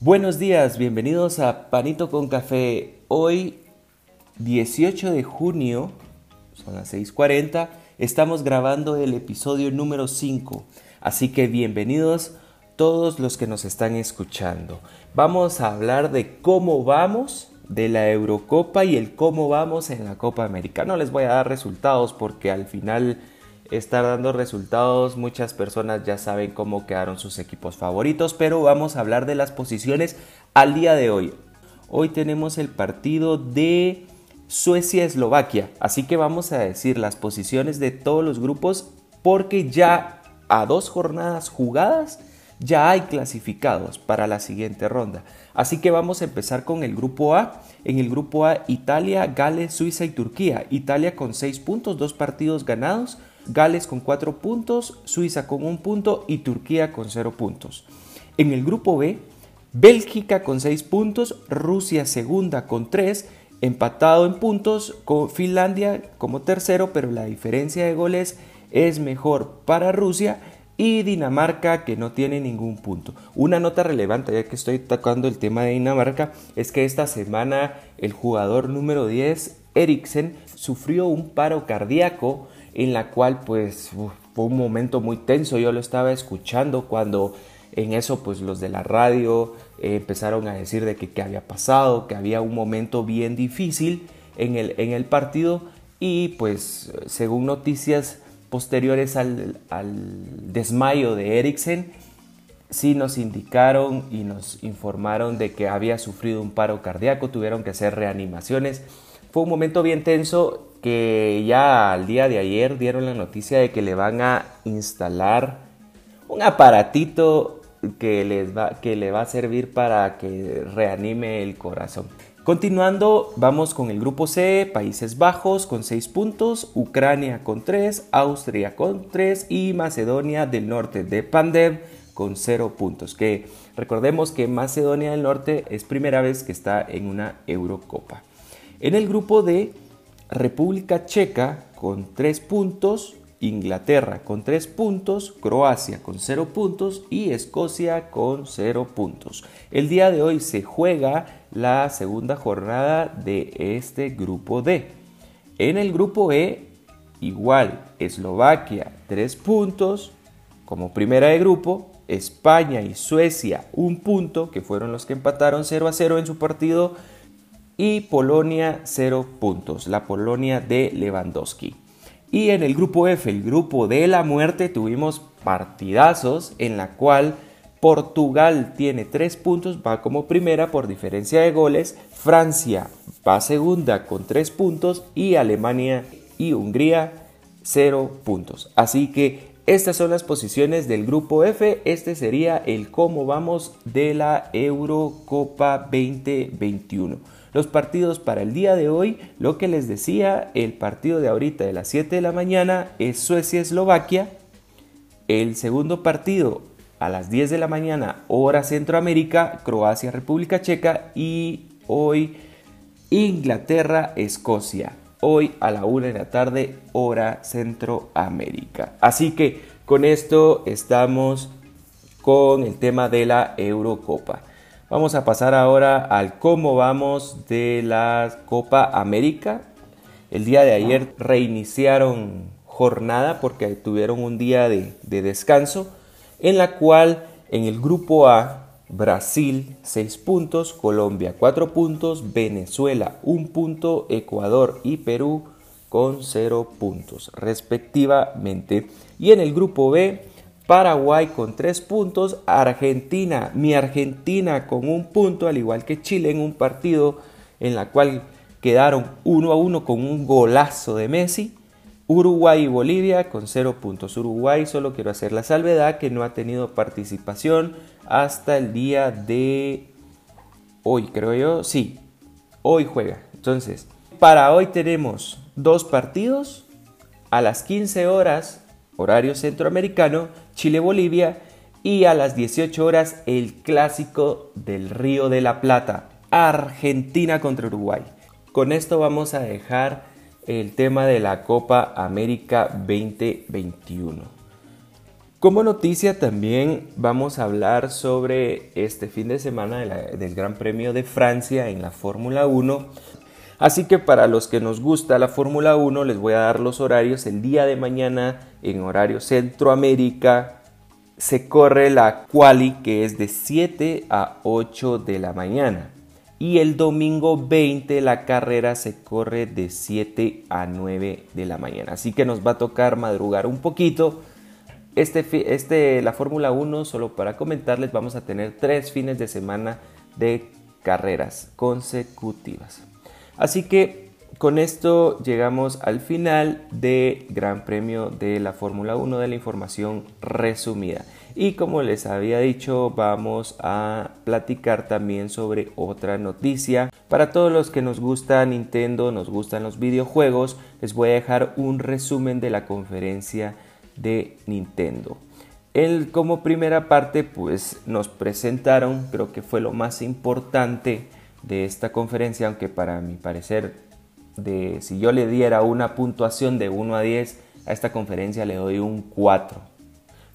Buenos días, bienvenidos a Panito con Café. Hoy, 18 de junio, son las 6:40, estamos grabando el episodio número 5. Así que bienvenidos todos los que nos están escuchando. Vamos a hablar de cómo vamos de la Eurocopa y el cómo vamos en la Copa América. No les voy a dar resultados porque al final estar dando resultados muchas personas ya saben cómo quedaron sus equipos favoritos, pero vamos a hablar de las posiciones al día de hoy. Hoy tenemos el partido de Suecia-Eslovaquia, así que vamos a decir las posiciones de todos los grupos porque ya a dos jornadas jugadas ya hay clasificados para la siguiente ronda. Así que vamos a empezar con el grupo A. En el grupo A, Italia, Gales, Suiza y Turquía. Italia con 6 puntos, dos partidos ganados. Gales con 4 puntos, Suiza con 1 punto y Turquía con 0 puntos. En el grupo B, Bélgica con 6 puntos, Rusia segunda con 3, empatado en puntos con Finlandia como tercero, pero la diferencia de goles es mejor para Rusia y Dinamarca que no tiene ningún punto. Una nota relevante, ya que estoy tocando el tema de Dinamarca, es que esta semana el jugador número 10, Eriksen, sufrió un paro cardíaco en la cual pues fue un momento muy tenso, yo lo estaba escuchando cuando en eso pues los de la radio eh, empezaron a decir de que qué había pasado, que había un momento bien difícil en el, en el partido y pues según noticias posteriores al, desmayo de Eriksen, sí nos indicaron y nos informaron de que había sufrido un paro cardíaco, tuvieron que hacer reanimaciones. Fue un momento bien tenso que ya al día de ayer dieron la noticia de que le van a instalar un aparatito que, les va, que le va a servir para que reanime el corazón. Continuando, vamos con el grupo C, Países Bajos con 6 puntos, Ucrania con 3, Austria con 3 y Macedonia del Norte de Pandev con 0 puntos. Que recordemos que Macedonia del Norte es primera vez que está en una Eurocopa. En el grupo D, República Checa con 3 puntos, Inglaterra con 3 puntos, Croacia con 0 puntos y Escocia con 0 puntos. El día de hoy se juega la segunda jornada de este grupo D. En el grupo E, igual, Eslovaquia 3 puntos como primera de grupo, España y Suecia un punto, que fueron los que empataron 0 a 0 en su partido, y Polonia 0 puntos, la Polonia de Lewandowski. Y en el grupo F, el grupo de la muerte, tuvimos partidazos en la cual Portugal tiene 3 puntos, va como primera por diferencia de goles, Francia va segunda con 3 puntos y Alemania y Hungría 0 puntos. Así que estas son las posiciones del grupo F, este sería el cómo vamos de la Eurocopa 2021 los partidos para el día de hoy, lo que les decía, el partido de ahorita de las 7 de la mañana es Suecia-Eslovaquia. El segundo partido a las 10 de la mañana, hora Centroamérica, Croacia-República Checa. Y hoy Inglaterra-Escocia. Hoy a la 1 de la tarde, hora Centroamérica. Así que con esto estamos con el tema de la Eurocopa. Vamos a pasar ahora al cómo vamos de la Copa América. El día de ayer reiniciaron jornada porque tuvieron un día de, descanso en la cual en el grupo A Brasil 6 puntos, Colombia 4 puntos, Venezuela 1 punto, Ecuador y Perú con 0 puntos respectivamente. Y en el grupo B Paraguay con 3 puntos, Argentina, mi Argentina con un punto, al igual que Chile en un partido en la cual quedaron 1 a 1 con un golazo de Messi. Uruguay y Bolivia con 0 puntos. Uruguay solo quiero hacer la salvedad que no ha tenido participación hasta el día de hoy, creo yo. Sí, hoy juega. Entonces, para hoy tenemos dos partidos a las 15 horas horario centroamericano, Chile-Bolivia y a las 18 horas el clásico del Río de la Plata, Argentina contra Uruguay. Con esto vamos a dejar el tema de la Copa América 2021. Como noticia también vamos a hablar sobre este fin de semana del Gran Premio de Francia en la Fórmula 1. Así que para los que nos gusta la Fórmula 1 les voy a dar los horarios. El día de mañana en horario Centroamérica se corre la quali que es de 7 a 8 de la mañana. Y el domingo 20 la carrera se corre de 7 a 9 de la mañana. Así que nos va a tocar madrugar un poquito este, este, la Fórmula 1, solo para comentarles, vamos a tener tres fines de semana de carreras consecutivas. Así que con esto llegamos al final del Gran Premio de la Fórmula 1 de la información resumida. Y como les había dicho, vamos a platicar también sobre otra noticia. Para todos los que nos gusta Nintendo, nos gustan los videojuegos, les voy a dejar un resumen de la conferencia de Nintendo. El, como primera parte, pues nos presentaron, creo que fue lo más importante de esta conferencia, aunque para mi parecer, de, si yo le diera una puntuación de 1 a 10 a esta conferencia, le doy un 4.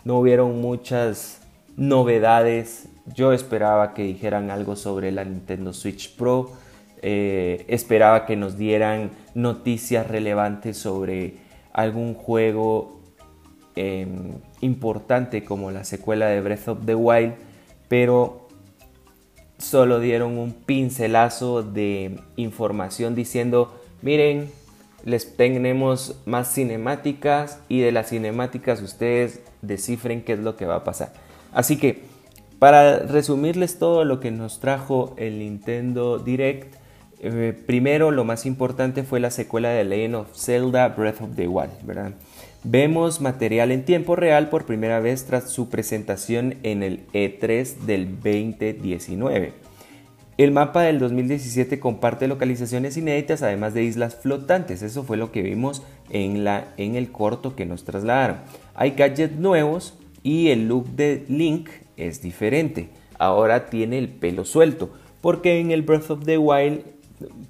No hubieron muchas novedades. Yo esperaba que dijeran algo sobre la Nintendo Switch Pro. Eh, esperaba que nos dieran noticias relevantes sobre algún juego Em, importante como la secuela de Breath of the Wild, pero solo dieron un pincelazo de información diciendo, miren, les tenemos más cinemáticas y de las cinemáticas ustedes descifren qué es lo que va a pasar. Así que, para resumirles todo lo que nos trajo el Nintendo Direct, eh, primero lo más importante fue la secuela de Legend of Zelda Breath of the Wild, ¿verdad? Vemos material en tiempo real por primera vez tras su presentación en el E3 del 2019. El mapa del 2017 comparte localizaciones inéditas además de islas flotantes, eso fue lo que vimos en, la, en el corto que nos trasladaron. Hay gadgets nuevos y el look de Link es diferente, ahora tiene el pelo suelto, porque en el Breath of the Wild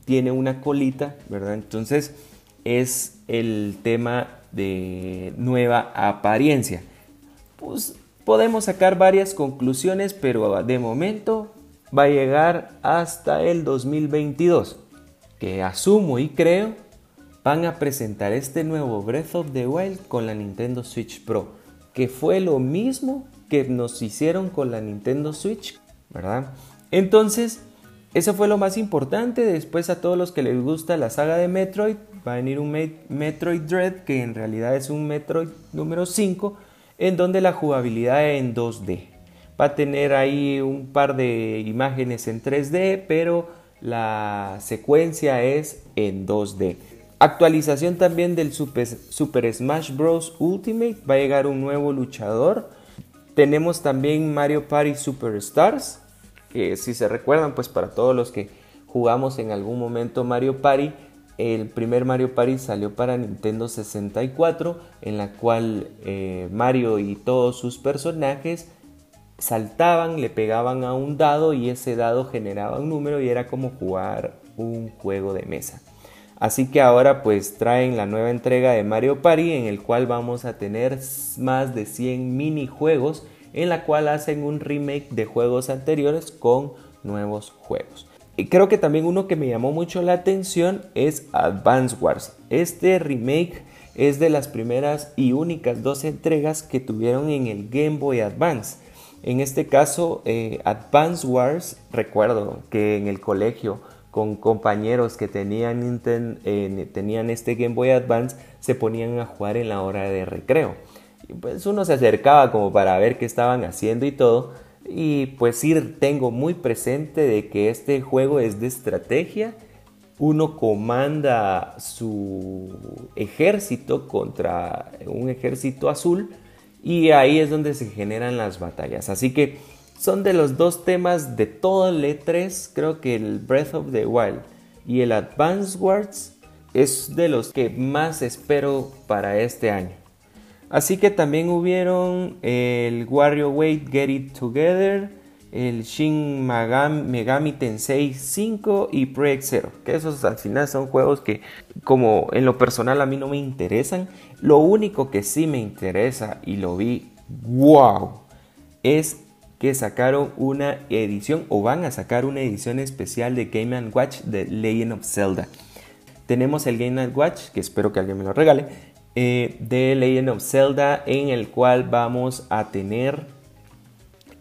tiene una colita, ¿verdad? Entonces es el tema de nueva apariencia. Pues podemos sacar varias conclusiones, pero de momento va a llegar hasta el 2022, que asumo y creo van a presentar este nuevo Breath of the Wild con la Nintendo Switch Pro, que fue lo mismo que nos hicieron con la Nintendo Switch, ¿verdad? Entonces, eso fue lo más importante. Después a todos los que les gusta la saga de Metroid, va a venir un Metroid Dread, que en realidad es un Metroid número 5, en donde la jugabilidad es en 2D. Va a tener ahí un par de imágenes en 3D, pero la secuencia es en 2D. Actualización también del Super, Super Smash Bros. Ultimate. Va a llegar un nuevo luchador. Tenemos también Mario Party Superstars que si se recuerdan, pues para todos los que jugamos en algún momento Mario Party, el primer Mario Party salió para Nintendo 64, en la cual eh, Mario y todos sus personajes saltaban, le pegaban a un dado y ese dado generaba un número y era como jugar un juego de mesa. Así que ahora pues traen la nueva entrega de Mario Party en el cual vamos a tener más de 100 minijuegos en la cual hacen un remake de juegos anteriores con nuevos juegos. Y creo que también uno que me llamó mucho la atención es Advance Wars. Este remake es de las primeras y únicas dos entregas que tuvieron en el Game Boy Advance. En este caso, eh, Advance Wars, recuerdo que en el colegio con compañeros que tenían, eh, tenían este Game Boy Advance se ponían a jugar en la hora de recreo pues uno se acercaba como para ver qué estaban haciendo y todo. Y pues sí tengo muy presente de que este juego es de estrategia. Uno comanda su ejército contra un ejército azul y ahí es donde se generan las batallas. Así que son de los dos temas de todo el E3. Creo que el Breath of the Wild y el Advance Wars es de los que más espero para este año. Así que también hubieron el WarioWare Get It Together, el Shin Megami, Tensei 5 y Project Zero. Que esos al final son juegos que como en lo personal a mí no me interesan. Lo único que sí me interesa y lo vi wow, es que sacaron una edición o van a sacar una edición especial de Game Watch de Legend of Zelda. Tenemos el Game Watch, que espero que alguien me lo regale, eh, de Legend of Zelda, en el cual vamos a tener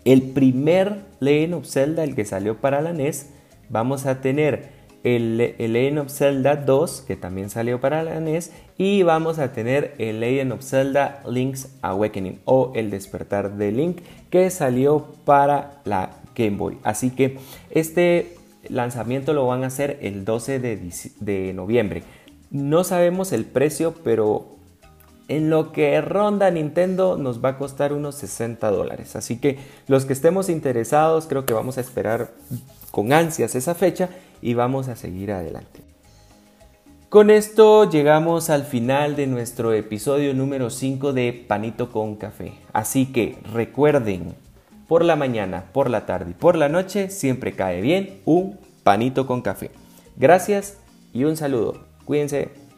el primer Legend of Zelda, el que salió para la NES. Vamos a tener el, Legend of Zelda 2, que también salió para la NES, y vamos a tener el Legend of Zelda Link's Awakening o el despertar de Link, que salió para la Game Boy. Así que este lanzamiento lo van a hacer el 12 de, noviembre. No sabemos el precio, pero en lo que ronda Nintendo nos va a costar unos 60 dólares. Así que los que estemos interesados creo que vamos a esperar con ansias esa fecha y vamos a seguir adelante. Con esto llegamos al final de nuestro episodio número 5 de Panito con Café. Así que recuerden, por la mañana, por la tarde y por la noche siempre cae bien un panito con café. Gracias y un saludo. Cuídense.